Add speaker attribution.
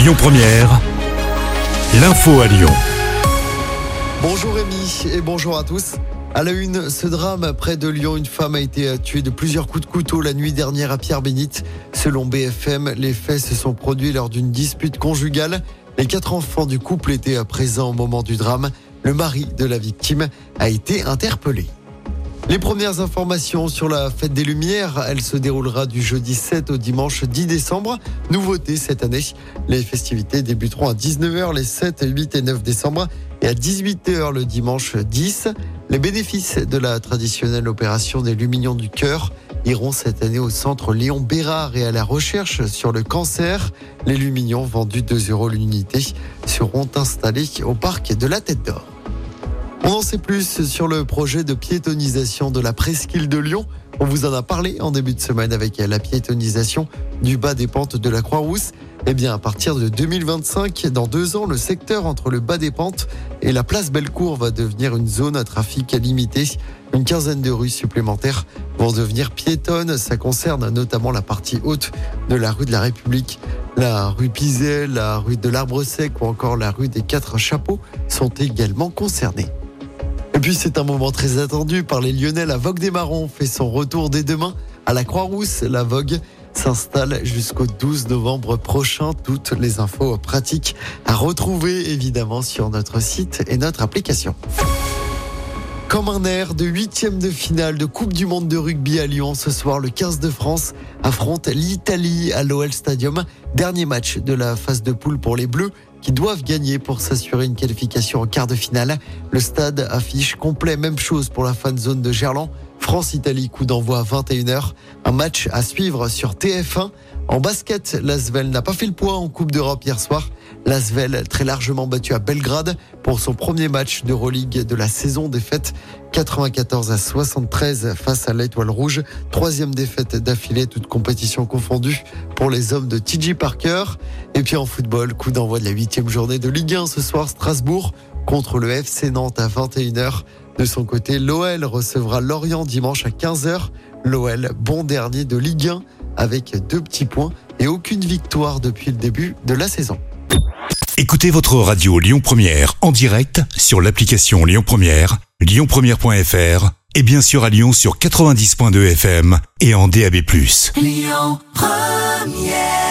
Speaker 1: Lyon Première, l'info à Lyon.
Speaker 2: Bonjour Rémi et bonjour à tous. À la une, ce drame près de Lyon, une femme a été tuée de plusieurs coups de couteau la nuit dernière à Pierre-Bénite. Selon BFM, les faits se sont produits lors d'une dispute conjugale. Les quatre enfants du couple étaient présents au moment du drame. Le mari de la victime a été interpellé. Les premières informations sur la fête des Lumières, elle se déroulera du jeudi 7 au dimanche 10 décembre. Nouveauté cette année, les festivités débuteront à 19h les 7, 8 et 9 décembre et à 18h le dimanche 10. Les bénéfices de la traditionnelle opération des Lumignons du Cœur iront cette année au centre Léon Bérard et à la recherche sur le cancer. Les Lumignons vendus 2 euros l'unité seront installés au parc de la Tête d'Or. On en sait plus sur le projet de piétonisation de la presqu'île de Lyon. On vous en a parlé en début de semaine avec la piétonisation du bas des pentes de la Croix-Rousse. Eh bien, à partir de 2025, dans deux ans, le secteur entre le bas des pentes et la place Bellecour va devenir une zone à trafic limité. Une quinzaine de rues supplémentaires vont devenir piétonnes. Ça concerne notamment la partie haute de la rue de la République. La rue Pizet, la rue de l'Arbre Sec ou encore la rue des Quatre Chapeaux sont également concernées. Et puis c'est un moment très attendu par les Lyonnais. La Vogue des Marrons fait son retour dès demain à la Croix-Rousse. La Vogue s'installe jusqu'au 12 novembre prochain. Toutes les infos pratiques à retrouver évidemment sur notre site et notre application. Comme un air de huitième de finale de Coupe du Monde de rugby à Lyon, ce soir, le 15 de France affronte l'Italie à l'OL Stadium. Dernier match de la phase de poule pour les Bleus qui doivent gagner pour s'assurer une qualification en quart de finale. Le stade affiche complet, même chose pour la fan zone de Gerland. France-Italie, coup d'envoi à 21h. Un match à suivre sur TF1. En basket, l'Asvel n'a pas fait le poids en Coupe d'Europe hier soir. L'Asvel, très largement battu à Belgrade pour son premier match d'Euroleague de la saison, défaite 94 à 73 face à l'Étoile Rouge. Troisième défaite d'affilée, toute compétition confondue pour les hommes de TJ Parker. Et puis en football, coup d'envoi de la huitième journée de Ligue 1 ce soir, Strasbourg contre le FC Nantes à 21h. De son côté, l'OL recevra Lorient dimanche à 15h. L'OL, bon dernier de Ligue 1 avec deux petits points et aucune victoire depuis le début de la saison.
Speaker 1: Écoutez votre radio Lyon Première en direct sur l'application Lyon Première, lyonpremière.fr et bien sûr à Lyon sur 90.2 FM et en DAB+.
Speaker 3: Lyon Première